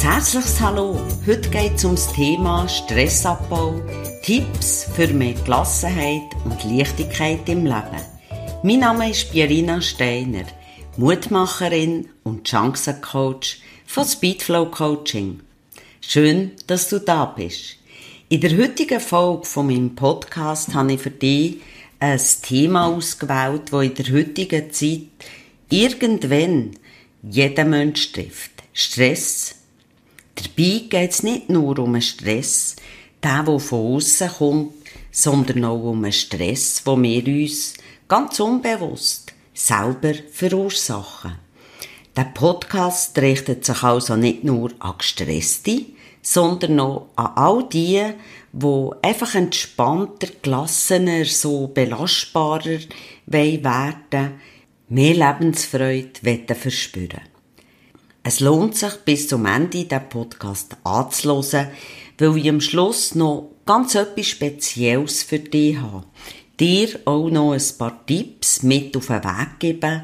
Ein herzliches Hallo. Heute geht es um das Thema Stressabbau, Tipps für mehr Gelassenheit und Leichtigkeit im Leben. Mein Name ist Pierina Steiner, Mutmacherin und Chancencoach von Speedflow Coaching. Schön, dass du da bist. In der heutigen Folge von meinem Podcast habe ich für dich ein Thema ausgewählt, das in der heutigen Zeit irgendwann jeden Mensch trifft. Stress Dabei geht es nicht nur um einen Stress, der, der von außen kommt, sondern auch um einen Stress, den wir uns ganz unbewusst selber verursachen. Der Podcast richtet sich also nicht nur an Gestresste, sondern auch an all die, die einfach entspannter, gelassener, so belastbarer werden mehr Lebensfreude verspüren es lohnt sich, bis zum Ende den Podcast anzuhören, weil ich am Schluss noch ganz etwas Spezielles für dich habe. Dir auch noch ein paar Tipps mit auf den Weg geben.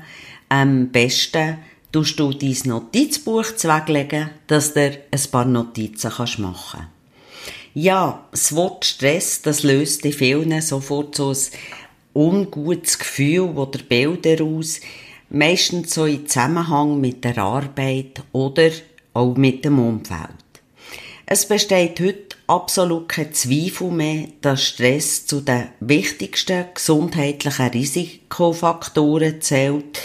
Am besten tust du dein Notizbuch zweglegen, dass du ein paar Notizen machen kannst. Ja, das Wort Stress, das löst in vielen sofort so ein ungutes Gefühl oder Bilder aus, meistens so in Zusammenhang mit der Arbeit oder auch mit dem Umfeld. Es besteht heute absolut kein Zweifel mehr, dass Stress zu den wichtigsten gesundheitlichen Risikofaktoren zählt,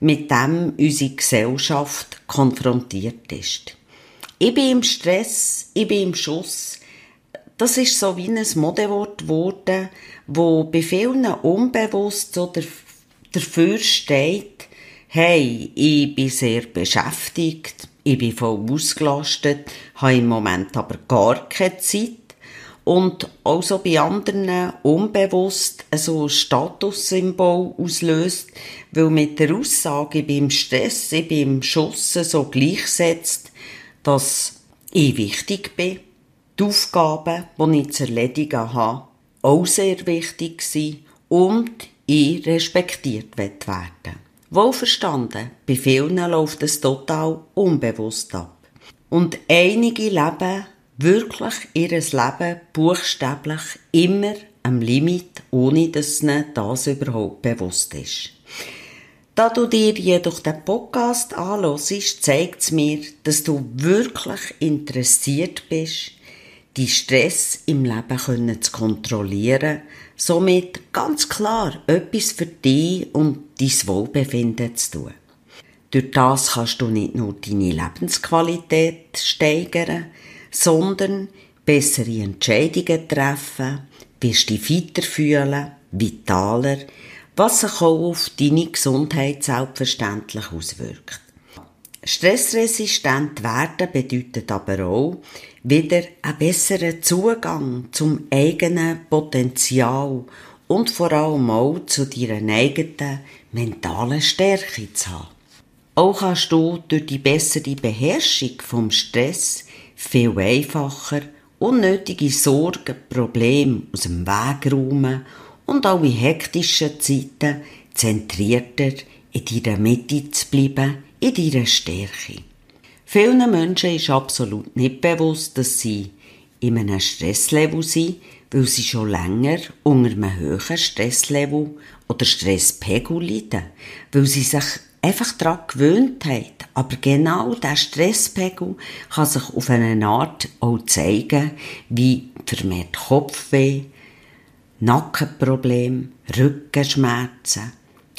mit dem unsere Gesellschaft konfrontiert ist. Ich bin im Stress, ich bin im Schuss. Das ist so wie ein Modewort geworden, wo bei vielen unbewusst oder dafür steht, hey, ich bin sehr beschäftigt, ich bin voll ausgelastet, habe im Moment aber gar keine Zeit. Und auch so bei anderen unbewusst so ein Statussymbol auslöst, weil mit der Aussage, ich bin im Stress, ich bin im Schuss so gleichsetzt, dass ich wichtig bin, die Aufgaben, die ich zu erledigen habe, auch sehr wichtig sind. Und ich respektiert werden Wohlverstanden, bei vielen läuft es total unbewusst ab. Und einige leben wirklich ihr Leben buchstäblich immer am Limit, ohne dass ihnen das überhaupt bewusst ist. Da du dir jedoch den Podcast anhörst, zeigt es mir, dass du wirklich interessiert bist, die Stress im Leben zu kontrollieren, somit ganz klar etwas für dich und dein Wohlbefinden zu tun. Durch das kannst du nicht nur deine Lebensqualität steigern, sondern bessere Entscheidungen treffen, wirst dich fitter fühlen, vitaler, was sich auch auf deine Gesundheit selbstverständlich auswirkt. Stressresistent werden bedeutet aber auch wieder einen besseren Zugang zum eigenen Potenzial und vor allem auch zu deiner eigenen mentalen Stärke zu haben. Auch kannst du durch die bessere Beherrschung vom Stress viel einfacher unnötige Sorgen, Probleme aus dem Weg räumen und auch in hektischen Zeiten zentrierter in deiner Mitte zu bleiben, in deiner Stärke. Vielen Menschen ist absolut nicht bewusst, dass sie in einem Stresslevel sind, weil sie schon länger unter einem höheren Stresslevel oder Stresspegel leiden, weil sie sich einfach daran gewöhnt haben. Aber genau dieser Stresspegel kann sich auf eine Art auch zeigen, wie vermehrt Kopfweh, Nackenprobleme, Rückenschmerzen,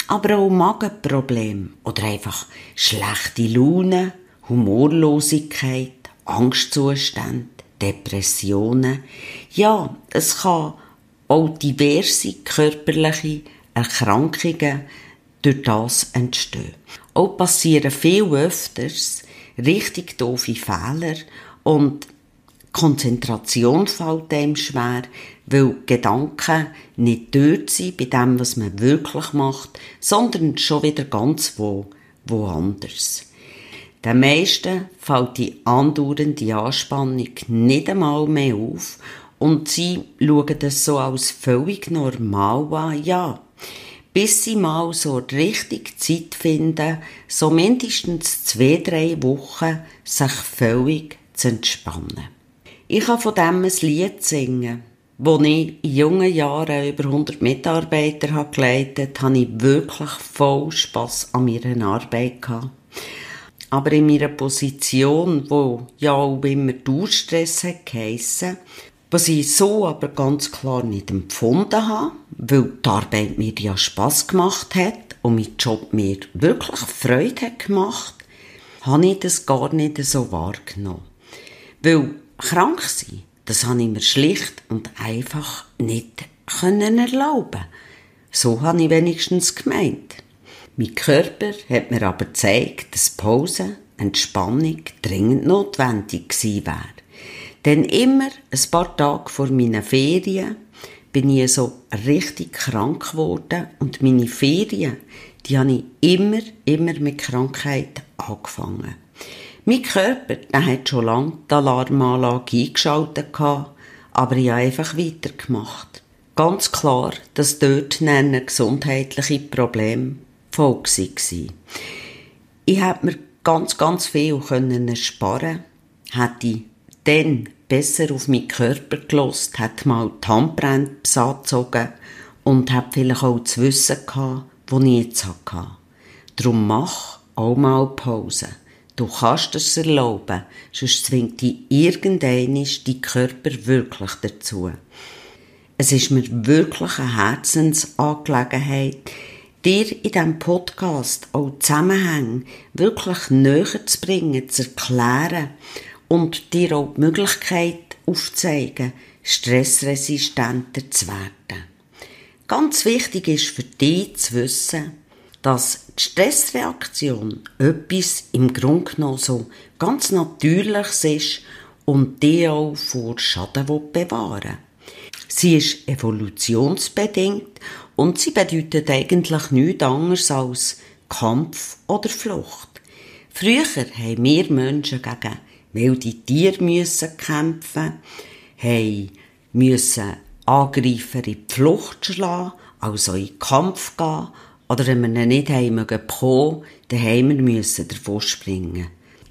aber auch Magenprobleme oder einfach schlechte Laune, Humorlosigkeit, Angstzustände, Depressionen. Ja, es kann auch diverse körperliche Erkrankungen durch das entstehen. Auch passieren viel öfters richtig doofe Fehler und Konzentration fällt einem schwer, weil Gedanken nicht dort sind bei dem, was man wirklich macht, sondern schon wieder ganz wo, woanders. Den meisten fällt die andauernde Anspannung nicht einmal mehr auf und sie schauen das so als völlig normal an. Ja, bis sie mal so richtig Zeit finden, so mindestens zwei, drei Wochen sich völlig zu entspannen. Ich kann von dem ein Lied singen. Als ich in jungen Jahren über 100 Mitarbeiter geleitet habe, ich wirklich voll Spass an meiner Arbeit. Aber in meiner Position, wo ja auch immer Durchstress hat geheissen, was ich so aber ganz klar nicht empfunden habe, weil die Arbeit mir ja Spass gemacht hat und mein Job mir wirklich Freude hat gemacht, habe ich das gar nicht so wahrgenommen. Weil krank sein, das habe ich mir schlicht und einfach nicht können erlauben. So habe ich wenigstens gemeint. Mein Körper hat mir aber gezeigt, dass Pause, Entspannung dringend notwendig gewesen wäre. Denn immer ein paar Tage vor meinen Ferien bin ich so richtig krank geworden und meine Ferien, die habe ich immer, immer mit Krankheit angefangen. Mein Körper, der hat schon lange die Alarmanlage eingeschaltet aber ich habe einfach weitergemacht. Ganz klar, dass dort ein gesundheitliche Problem Folge waren. Ich hätte mir ganz, ganz viel können sparen hätte ich dann besser auf meinen Körper gelost, hätte mal die Handbremse angezogen und hätte vielleicht auch das Wissen gehabt, das ich jetzt hatte. Darum mach auch mal Pause. Du kannst es erlauben, sonst zwingt dich irgendeinisch die Körper wirklich dazu. Es ist mir wirklich eine Herzensangelegenheit, dir in diesem Podcast auch Zusammenhänge wirklich näher zu bringen, zu erklären und dir auch die Möglichkeit aufzuzeigen, stressresistenter zu werden. Ganz wichtig ist für dich zu wissen, dass die Stressreaktion etwas im Grunde genommen so ganz Natürliches ist und die auch vor Schaden bewahren Sie ist evolutionsbedingt und sie bedeutet eigentlich nichts anderes als Kampf oder Flucht. Früher haben wir Menschen gegen wilde Tiere müssen kämpfen, haben müssen Angreifer in die Flucht schlagen, also in den Kampf gehen oder wenn wir ihn nicht haben bekommen, dann haben wir müssen davon springen.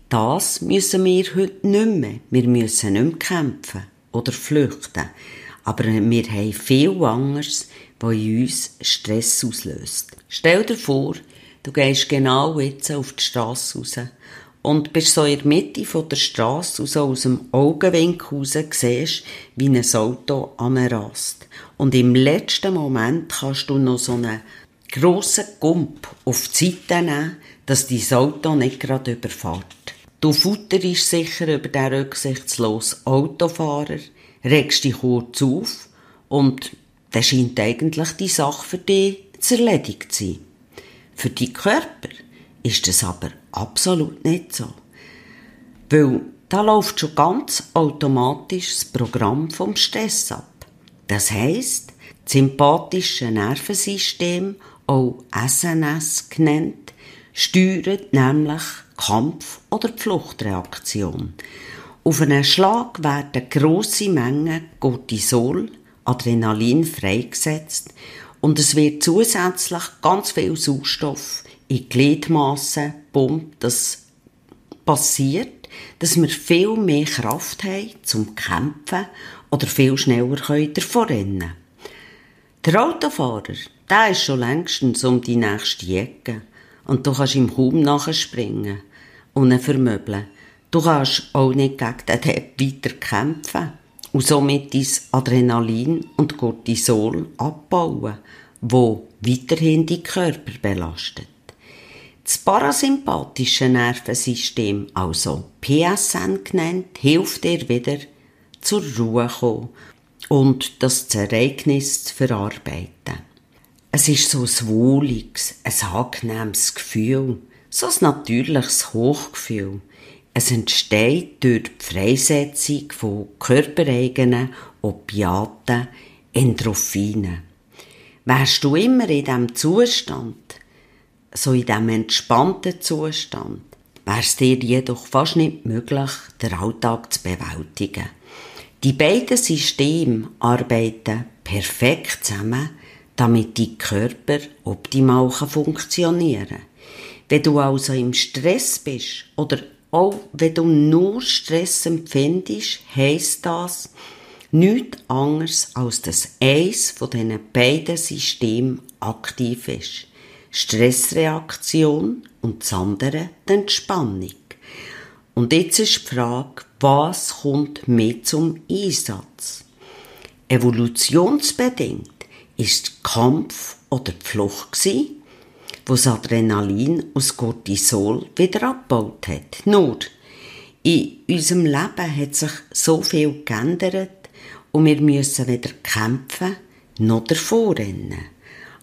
Das müssen wir heute nicht mehr. Wir müssen nicht mehr kämpfen oder flüchten. Aber wir haben viel anderes, was in uns Stress auslöst. Stell dir vor, du gehst genau jetzt auf die Straße raus und bist so in der Mitte der Straße und aus dem Augenwinkel raus siehst, wie ein Auto anrast. Und im letzten Moment kannst du noch so einen grossen Gump auf die Seite nehmen, dass dein Auto nicht gerade überfährt. Du futterst sicher über den rücksichtslosen Autofahrer, regst dich kurz auf und dann scheint eigentlich die Sache für dich zu erledigt zu sein. Für deinen Körper ist das aber absolut nicht so. Weil da läuft schon ganz automatisch das Programm vom Stress ab. Das heisst, das sympathische Nervensystem auch SNS genannt, steuert nämlich Kampf- oder Fluchtreaktion. Auf einen Schlag werden grosse Mengen Cortisol, Adrenalin freigesetzt und es wird zusätzlich ganz viel Sauerstoff in Gliedmassen pumpt. Das passiert, dass wir viel mehr Kraft haben zum Kämpfen oder viel schneller davon rennen können. Der Autofahrer, der ist schon längstens um die nächste Ecke. Und du kannst ihm kaum nachspringen und ihn vermöbeln. Du kannst auch nicht gegen den Depp weiter kämpfen und somit dein Adrenalin und Cortisol abbauen, wo weiterhin die Körper belastet. Das parasympathische Nervensystem, also PSN genannt, hilft dir wieder zur Ruhe kommen und das Ereignis zu verarbeiten. Es ist so ein wohliges, ein angenehmes Gefühl, so ein natürliches Hochgefühl. Es entsteht durch die Freisetzung von körpereigenen Opiaten, Endorphinen. Wärst du immer in diesem Zustand, so in diesem entspannten Zustand, wäre es dir jedoch fast nicht möglich, den Alltag zu bewältigen. Die beiden Systeme arbeiten perfekt zusammen, damit dein Körper optimal funktionieren kann. Wenn du also im Stress bist oder auch wenn du nur Stress empfindest, heisst das nichts anderes, als dass eins von diesen beiden Systemen aktiv ist. Stressreaktion und das andere die Entspannung. Und jetzt ist die Frage, was kommt mit zum Einsatz? Evolutionsbedingt ist Kampf oder Flucht gewesen, wo das Adrenalin aus Cortisol wieder abgebaut hat. Nur, in unserem Leben hat sich so viel geändert und wir müssen weder kämpfen noch davor rennen.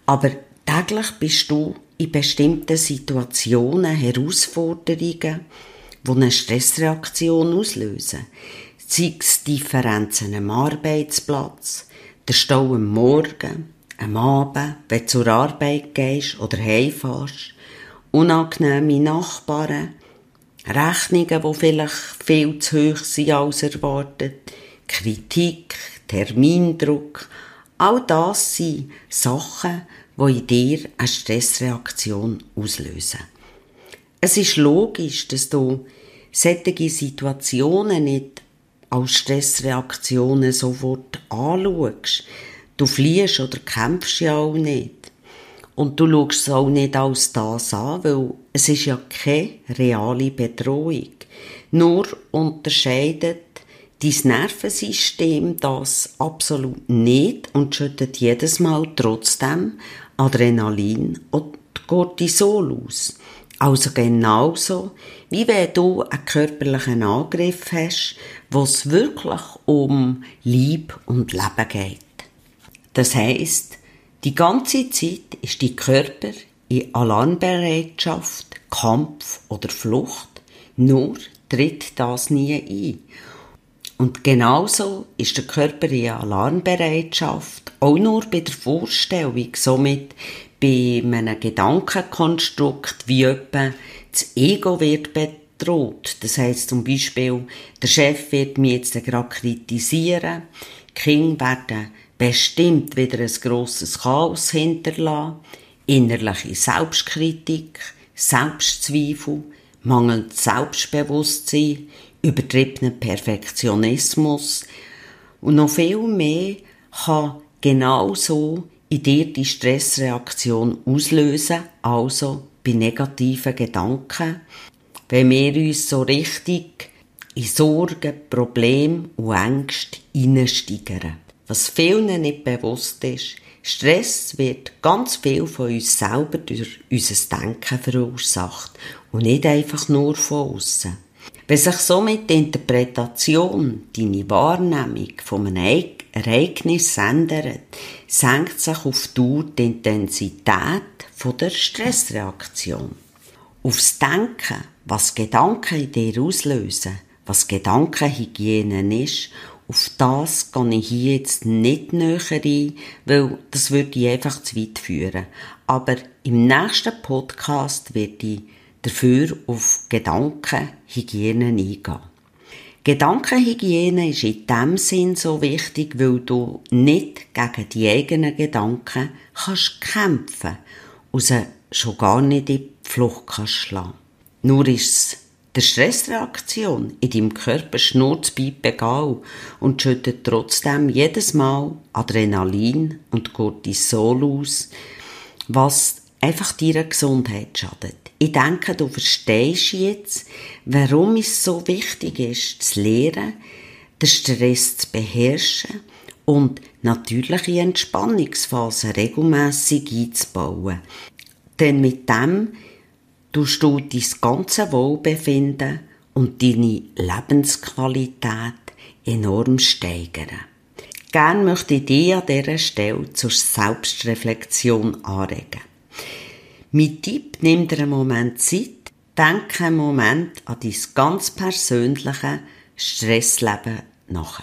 Aber täglich bist du in bestimmten Situationen, Herausforderungen, die eine Stressreaktion auslösen. Sei es Differenzen am Arbeitsplatz, der Stau am Morgen, am Abend, wenn du zur Arbeit gehst oder heimfährst, unangenehme Nachbarn, Rechnungen, die vielleicht viel zu hoch sind als erwartet, Kritik, Termindruck, all das sind Sachen, die in dir eine Stressreaktion auslösen. Es ist logisch, dass du solche Situationen nicht als Stressreaktionen sofort anschaust. Du fliehst oder kämpfst ja auch nicht. Und du schaust es auch nicht als das an, weil es ist ja keine reale Bedrohung. Nur unterscheidet dein Nervensystem das absolut nicht und schüttet jedes Mal trotzdem Adrenalin und Cortisol aus. Also genauso, wie wenn du einen körperlichen Angriff hast, wo es wirklich um Lieb und Leben geht. Das heißt, die ganze Zeit ist die Körper in Alarmbereitschaft, Kampf oder Flucht, nur tritt das nie ein. Und genauso ist der Körper in Alarmbereitschaft auch nur bei der Vorstellung, somit bei einem Gedankenkonstrukt wie etwa das Ego wird bedroht. Das heißt zum Beispiel, der Chef wird mich jetzt gerade kritisieren, die Kinder werden bestimmt wieder ein grosses Chaos hinterlassen, innerliche Selbstkritik, Selbstzweifel, mangelndes Selbstbewusstsein, übertriebenen Perfektionismus und noch viel mehr kann genauso in dir die Stressreaktion auslösen, also bei negativen Gedanken, wenn wir uns so richtig in Sorgen, Probleme und Ängste hineinsteigern. Was vielen nicht bewusst ist, Stress wird ganz viel von uns selber durch unser Denken verursacht und nicht einfach nur von außen. Wenn sich somit die Interpretation, deine Wahrnehmung von einem Ereignis ändert, senkt sich auf Dauer die Intensität der Stressreaktion. Aufs Denken, was Gedanken in dir auslösen, was Gedankenhygiene ist, auf das gehe ich hier jetzt nicht näher ein, weil das würde ich einfach zu weit führen. Aber im nächsten Podcast werde ich dafür auf Gedankenhygiene eingehen. Gedankenhygiene ist in dem Sinn so wichtig, weil du nicht gegen die eigenen Gedanken kannst kämpfen und sie schon gar nicht in die Flucht kannst schlagen. Nur ist es der Stressreaktion in deinem Körper schnurrt egal und schüttet trotzdem jedes Mal Adrenalin und Cortisol aus, was einfach deiner Gesundheit schadet. Ich denke, du verstehst jetzt, warum es so wichtig ist, zu lernen, den Stress zu beherrschen und natürliche Entspannungsphasen regelmäßig einzubauen. Denn mit dem tust du dein ganze Wohlbefinden und deine Lebensqualität enorm steigern. Gern möchte ich dich an dieser Stelle zur Selbstreflexion anregen. Mein Tipp, nimm dir einen Moment Zeit, denke einen Moment an dein ganz persönliche Stressleben nach.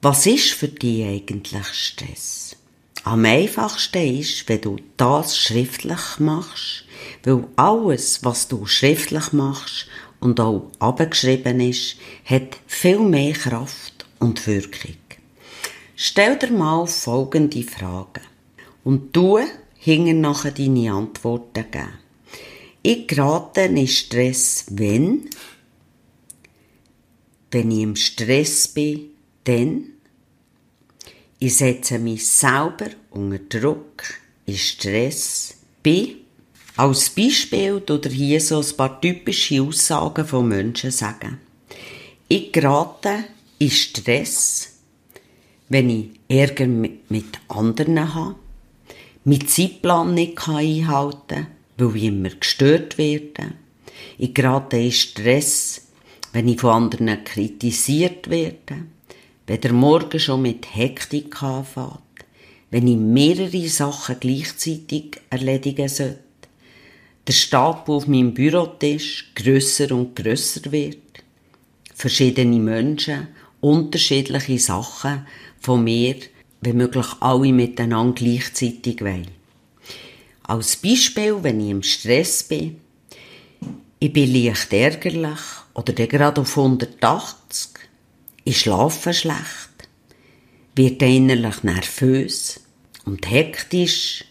Was ist für dich eigentlich Stress? Am einfachsten ist, wenn du das schriftlich machst, weil alles, was du schriftlich machst und auch abgeschrieben ist, hat viel mehr Kraft und Wirkung. Stell dir mal folgende Fragen. Und du hinten nachher deine Antworten geben. Ich gerate in Stress, wenn? Wenn ich im Stress bin, dann? Ich setze mich selber unter Druck, in Stress, bin. Als Beispiel oder hier so ein paar typische Aussagen von Menschen sagen. Ich gerate in Stress, wenn ich Ärger mit anderen habe, meinen Zeitplan nicht einhalten kann, weil ich immer gestört werde. Ich gerate in Stress, wenn ich von anderen kritisiert werde, wenn der Morgen schon mit Hektik anfängt, wenn ich mehrere Sachen gleichzeitig erledigen sollte, der Stapel auf meinem Bürotisch grösser und grösser wird, verschiedene Menschen, unterschiedliche Sachen von mir, wenn möglich alle miteinander gleichzeitig wollen. Als Beispiel, wenn ich im Stress bin, ich bin leicht ärgerlich oder gerade auf 180, ich schlafe schlecht, werde innerlich nervös und hektisch,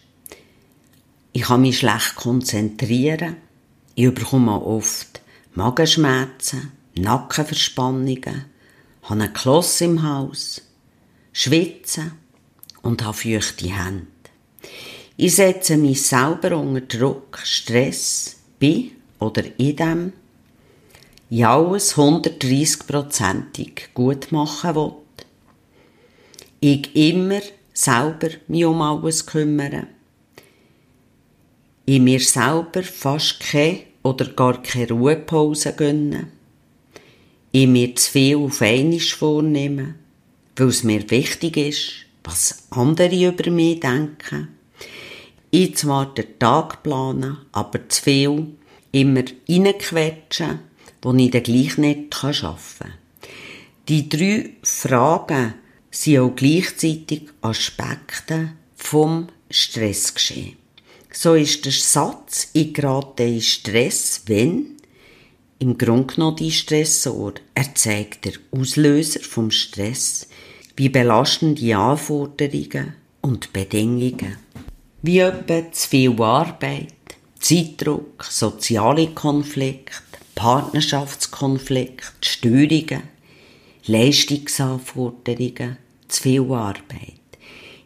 ich kann mich schlecht konzentrieren, ich bekomme oft Magenschmerzen, Nackenverspannungen, habe einen Kloss im Haus, schwitze und habe feuchte Hände. Ich setze mich selber unter Druck, Stress, bin oder in dem ich alles 130-prozentig gut machen will. Ich immer selber mich um alles kümmere. Ich mir selber fast keine oder gar keine Ruhepause gönne. Ich mir zu viel auf einmal vornehme, weil es mir wichtig ist, was andere über mich denken ich zwar den Tag planen, aber zu viel immer reinquetschen, wo ich dann gleich nicht arbeiten kann. Die drei Fragen sind auch gleichzeitig Aspekte vom Stressgeschehen. So ist der Satz, ich gerate in Stress, wenn im Grunde genommen die Stressor. Er zeigt der Auslöser vom Stress, wie belastend die Anforderungen und Bedingungen wie etwa zu viel Arbeit, Zeitdruck, soziale Konflikte, Partnerschaftskonflikte, Störungen, Leistungsanforderungen, zu viel Arbeit.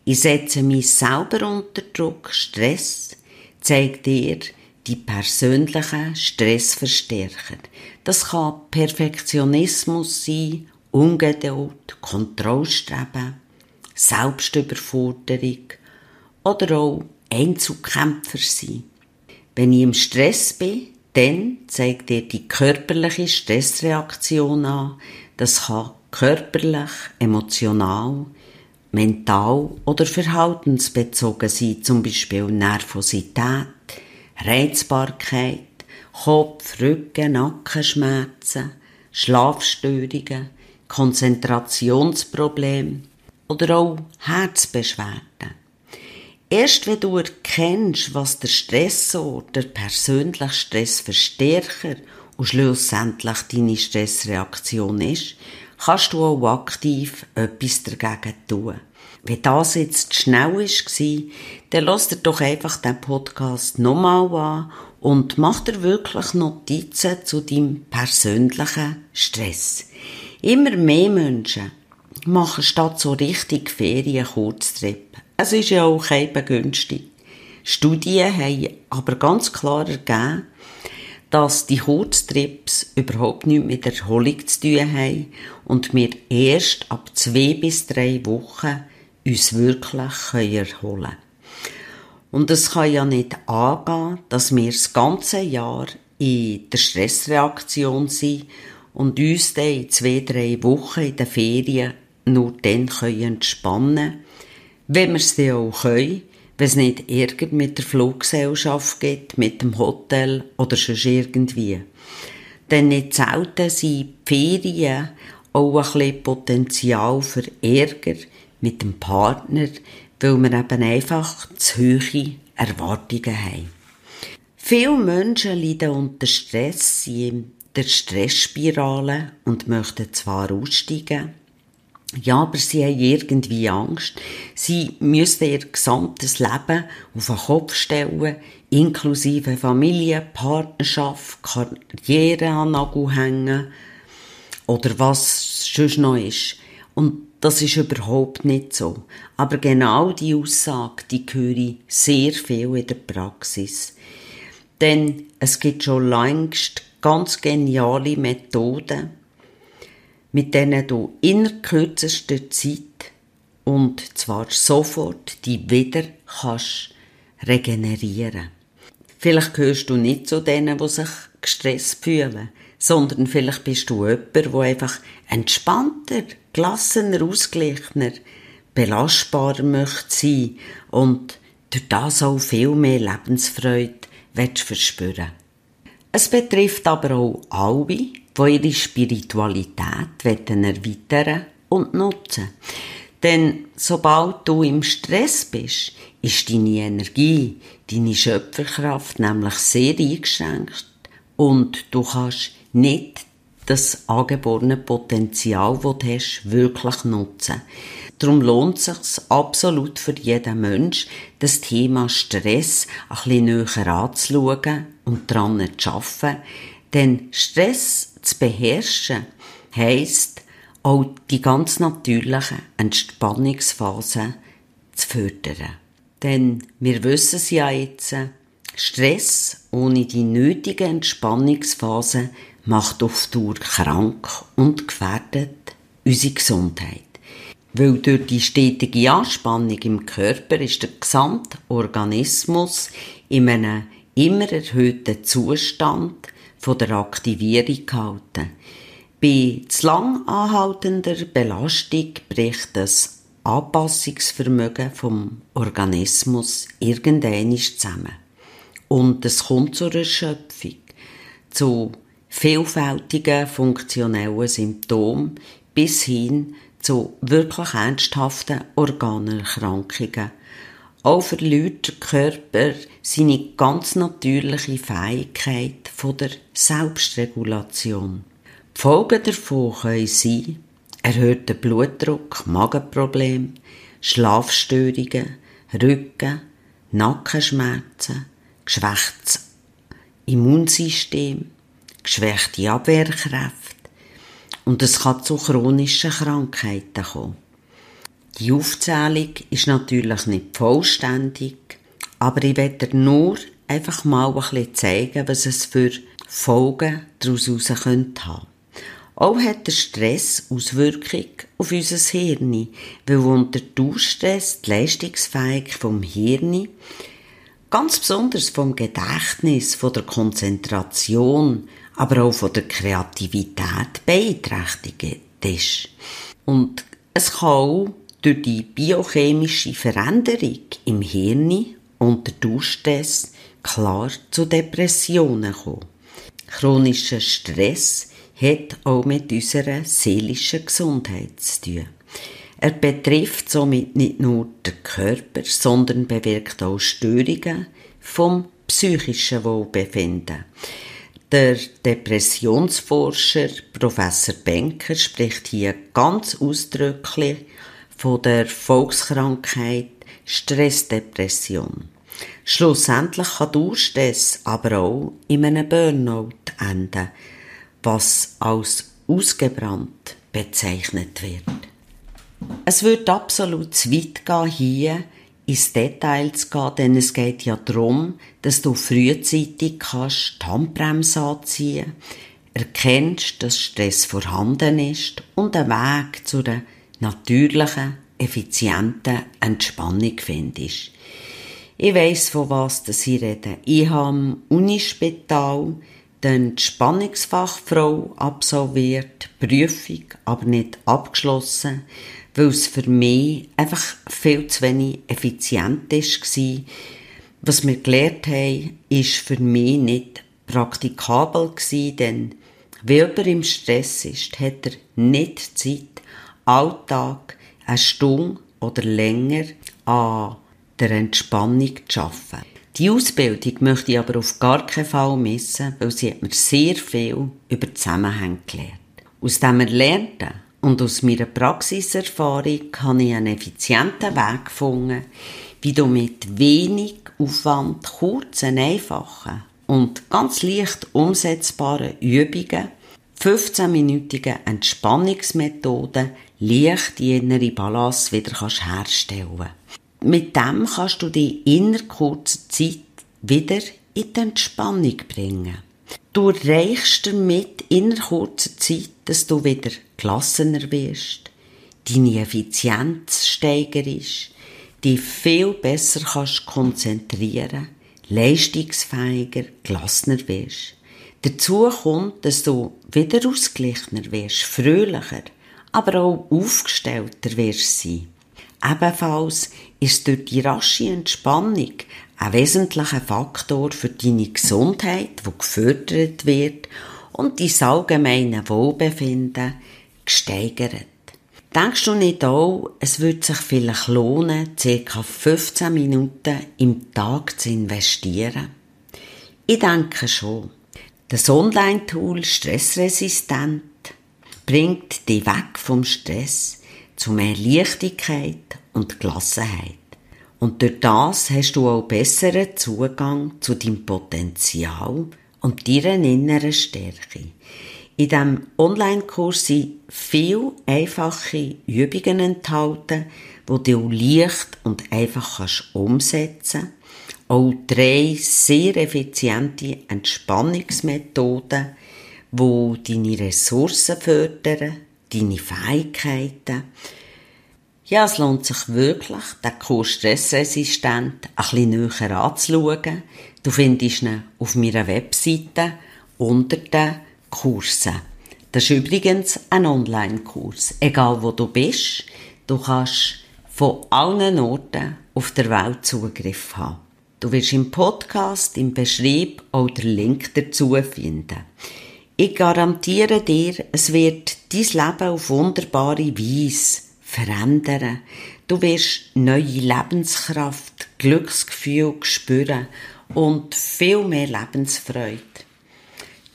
Ich setze mich selber unter Druck, Stress, zeigt dir die persönlichen Stressverstärker. Das kann Perfektionismus sein, Ungeduld, Kontrollstreben, Selbstüberforderung, oder auch Einzelkämpfer sein. Wenn ich im Stress bin, dann zeigt er die körperliche Stressreaktion an. Das kann körperlich, emotional, mental oder verhaltensbezogen sein, zum Beispiel Nervosität, Reizbarkeit, Kopf-, Rücken-, Nackenschmerzen, Schlafstörungen, Konzentrationsprobleme oder auch Herzbeschwerden. Erst wenn du erkennst, was der Stressor, der persönliche Stressverstärker und schlussendlich deine Stressreaktion ist, kannst du auch aktiv etwas dagegen tun. Wenn das jetzt schnell war, dann lass dir doch einfach den Podcast nochmal an und mach dir wirklich Notizen zu deinem persönlichen Stress. Immer mehr Menschen machen statt so richtig Ferien Kurztrip es ist ja auch eben günstig. Studien haben aber ganz klar ergeben, dass die Kurztrips überhaupt nichts mit Erholung zu tun haben und wir erst ab zwei bis drei Wochen uns wirklich erholen können. Und es kann ja nicht angehen, dass wir das ganze Jahr in der Stressreaktion sind und uns dann in zwei, drei Wochen in den Ferien nur dann entspannen können wenn wir es dann auch können, wenn es nicht Ärger mit der Fluggesellschaft gibt, mit dem Hotel oder schon irgendwie. Denn nicht selten sind die Ferien auch ein bisschen Potenzial für Ärger mit dem Partner, weil wir eben einfach zu hohe Erwartungen haben. Viele Menschen leiden unter Stress, in der Stressspirale und möchten zwar aussteigen, Ja, aber sie haben irgendwie Angst. Sie müssten ihr gesamtes Leben auf den Kopf stellen, inklusive Familie, Partnerschaft, Karriere an Nagel hängen oder was sonst noch ist. Und das ist überhaupt nicht so. Aber genau die Aussage, die höre ich sehr viel in der Praxis. Denn es gibt schon längst ganz geniale Methoden, mit denen du in kürzester Zeit und zwar sofort die wieder kannst regenerieren. Vielleicht gehörst du nicht zu denen, die sich gestresst fühlen, sondern vielleicht bist du jemand, der einfach entspannter, gelassener, ausgeglichener, belastbarer möchte sein und durch das auch viel mehr Lebensfreude verspüren Es betrifft aber auch alle, die ihre Spiritualität erweitern und nutzen Denn sobald du im Stress bist, ist deine Energie, deine Schöpferkraft nämlich sehr eingeschränkt und du kannst nicht das angeborene Potenzial, das du hast, wirklich nutzen. Darum lohnt es sich absolut für jeden Mensch, das Thema Stress ein bisschen näher anzuschauen und daran zu arbeiten. Denn Stress zu beherrschen heisst, auch die ganz natürlichen Entspannungsphasen zu fördern. Denn wir wissen es ja jetzt, Stress ohne die nötigen Entspannungsphasen macht auf Dauer krank und gefährdet unsere Gesundheit. Weil durch die stetige Anspannung im Körper ist der gesamte Organismus in einem immer erhöhten Zustand von der Aktivierung gehalten. Bei zu lang anhaltender Belastung bricht das Anpassungsvermögen vom Organismus irgendwann zusammen. Und es kommt zur Erschöpfung, zu vielfältigen funktionellen Symptomen bis hin zu wirklich ernsthaften Organerkrankungen. Auch verliert der Körper seine ganz natürliche Fähigkeit von der Selbstregulation. Die Folgen davon können sein, erhöhter Blutdruck, Magenprobleme, Schlafstörungen, Rücken, Nackenschmerzen, geschwächtes Immunsystem, geschwächte Abwehrkräfte und es kann zu chronischen Krankheiten kommen. Die Aufzählung ist natürlich nicht vollständig, aber ich werde nur einfach mal ein bisschen zeigen, was es für Folgen daraus haben könnte. Auch hat der Stress Auswirkungen auf unser Hirn, weil unter Dauerstress die Leistungsfähigkeit vom Hirn ganz besonders vom Gedächtnis, von der Konzentration, aber auch von der Kreativität beeinträchtigt ist. Und es kann auch durch die biochemische Veränderung im Hirn und der Durchstress klar zu Depressionen kommen. Chronischer Stress hat auch mit unserer seelischen Gesundheit zu tun. Er betrifft somit nicht nur den Körper, sondern bewirkt auch Störungen vom psychischen Wohlbefinden. Der Depressionsforscher Professor Benker spricht hier ganz ausdrücklich von der Volkskrankheit Stressdepression. Schlussendlich kann Durchstress aber auch in einem Burnout enden, was als ausgebrannt bezeichnet wird. Es wird absolut zu weit gehen, hier ins Detail zu gehen, denn es geht ja darum, dass du frühzeitig kannst die Handbremse anziehen, erkennst, dass Stress vorhanden ist und einen Weg zu einer natürlichen, effizienten Entspannung findest. Ich weiss, von was ich rede. Ich habe im Unispital die Entspannungsfachfrau absolviert, Prüfung, aber nicht abgeschlossen weil es für mich einfach viel zu wenig effizient war. Was wir gelernt haben, ist für mich nicht praktikabel gewesen, denn weil jemand im Stress ist, hat er nicht Zeit, Alltag eine Stunde oder länger an der Entspannung zu arbeiten. Die Ausbildung möchte ich aber auf gar keinen Fall missen, weil sie hat mir sehr viel über Zusammenhänge gelernt. Aus dem Erlernten und aus meiner Praxiserfahrung habe ich einen effizienten Weg gefunden, wie du mit wenig Aufwand kurzen, einfachen und ganz leicht umsetzbaren Übungen, 15-minütigen Entspannungsmethoden leicht die innere Balance wieder kannst herstellen Mit dem kannst du dich in kurzer Zeit wieder in die Entspannung bringen. Du erreichst damit in kurzer Zeit, dass du wieder gelassener wirst, deine Effizienz steigerst, dich viel besser kannst konzentrieren, leistungsfähiger, gelassener wirst. Dazu kommt, dass du wieder ausgeglichener wirst, fröhlicher, aber auch aufgestellter wirst sein. Ebenfalls ist durch die rasche Entspannung ein wesentlicher Faktor für deine Gesundheit, wo gefördert wird und dein allgemeine Wohlbefinden gesteigert. Denkst du nicht auch, es würde sich vielleicht lohnen, ca. 15 Minuten im Tag zu investieren? Ich denke schon. Das Online-Tool Stressresistent bringt dich weg vom Stress zu mehr Leichtigkeit und Gelassenheit. Und durch das hast du auch besseren Zugang zu deinem Potenzial und deiner inneren Stärke. In diesem Online-Kurs sind viele einfache Übungen enthalten, die du leicht und einfach kannst umsetzen kannst. Auch drei sehr effiziente Entspannungsmethoden, die deine Ressourcen fördern, deine Fähigkeiten. Ja, es lohnt sich wirklich, den Kurs Stressresistent ein bisschen näher anzuschauen. Du findest ihn auf meiner Webseite unter den Kurse. Das ist übrigens ein Online-Kurs. Egal wo du bist, du kannst von allen Orten auf der Welt Zugriff haben. Du wirst im Podcast, im Beschrieb auch den Link dazu finden. Ich garantiere dir, es wird dein Leben auf wunderbare Weise verändern. Du wirst neue Lebenskraft, Glücksgefühl spüren und viel mehr Lebensfreude.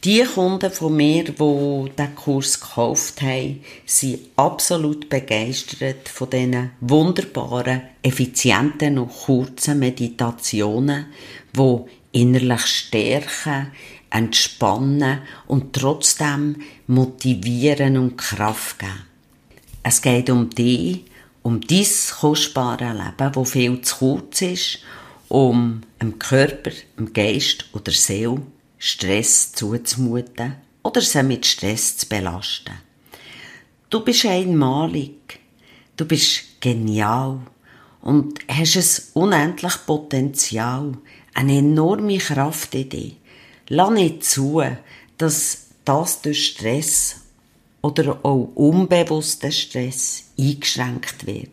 Die Kunden von mir, die diesen Kurs gekauft haben, sind absolut begeistert von diesen wunderbaren, effizienten und kurzen Meditationen, die innerlich stärken, entspannen und trotzdem motivieren und Kraft geben. Es geht um dich, um dein kostbare Leben, das viel zu kurz ist, um dem Körper, dem Geist oder der Seele Stress zuzumuten oder sie mit Stress zu belasten. Du bist einmalig, du bist genial und hast ein unendliches Potenzial, eine enorme Kraft in dir. Lass nicht zu, dass das durch Stress oder auch unbewussten Stress eingeschränkt wird.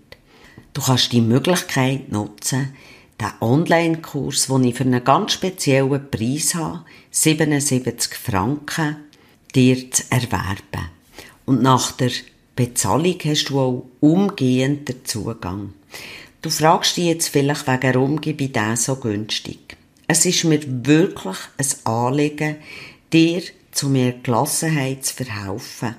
Du kannst die Möglichkeit nutzen, den Online-Kurs, den ich für einen ganz speziellen Preis habe, 77 Franken, dir zu erwerben. Und nach der Bezahlung hast du auch umgehend den Zugang. Du fragst dich jetzt vielleicht, warum gebe ich den so günstig? Es ist mir wirklich ein Anliegen, dir zu mehr Gelassenheit zu verhelfen,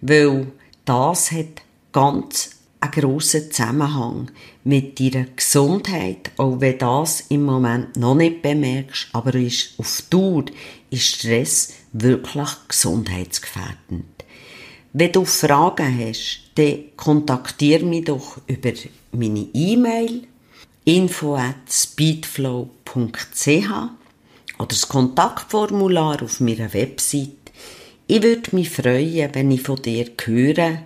weil das hat ganz einen grossen Zusammenhang mit deiner Gesundheit, auch wenn das im Moment noch nicht bemerkst, aber ist auf Dauer ist Stress wirklich gesundheitsgefährdend. Wenn du Fragen hast, dann kontaktiere mich doch über meine E-Mail info at speedflow.ch oder das Kontaktformular auf meiner Website. Ich würde mich freuen, wenn ich von dir höre,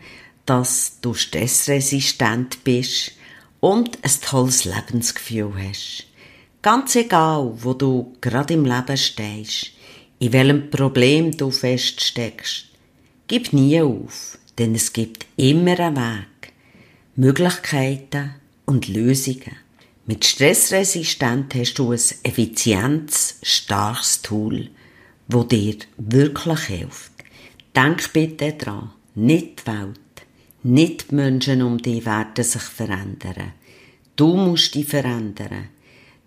dass du stressresistent bist und ein tolles Lebensgefühl hast. Ganz egal, wo du gerade im Leben stehst, in welchem Problem du feststeckst, gib nie auf, denn es gibt immer einen Weg, Möglichkeiten und Lösungen. Mit Stressresistent hast du ein effizientes, starkes Tool, wo dir wirklich hilft. Denk bitte dran, nicht die Welt, nicht die Menschen um dich werden sich verändern. Du musst dich verändern,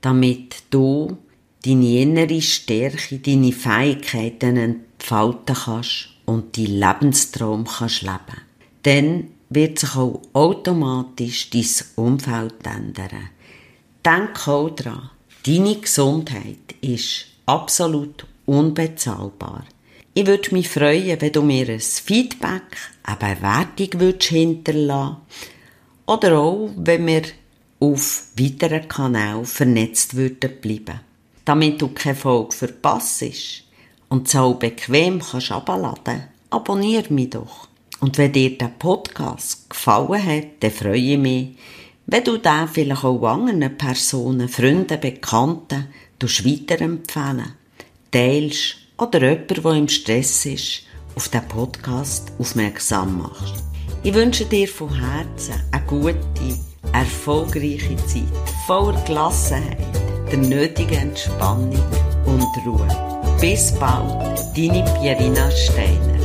damit du deine innere Stärke, deine Fähigkeiten entfalten kannst und deinen Lebenstraum kannst leben. dann wird sich auch automatisch dein Umfeld ändern. Denk auch daran, deine Gesundheit ist absolut unbezahlbar. Ich würde mich freuen, wenn du mir ein Feedback, eine Bewertung würdest hinterlassen oder auch, wenn wir auf weiteren Kanälen vernetzt würden bleiben. Damit du keine Folge verpasst und so bequem kannst abladen, abonniere mich doch. Und wenn dir der Podcast gefallen hat, dann freue ich mich, wenn du den vielleicht auch anderen Personen, Freunden, Bekannten weiterempfehlen, teilst oder jemand, der im Stress ist, auf den Podcast aufmerksam machst. Ich wünsche dir von Herzen eine gute, erfolgreiche Zeit, voller Gelassenheit, der nötigen Entspannung und Ruhe. Bis bald, deine Pierina Steiner.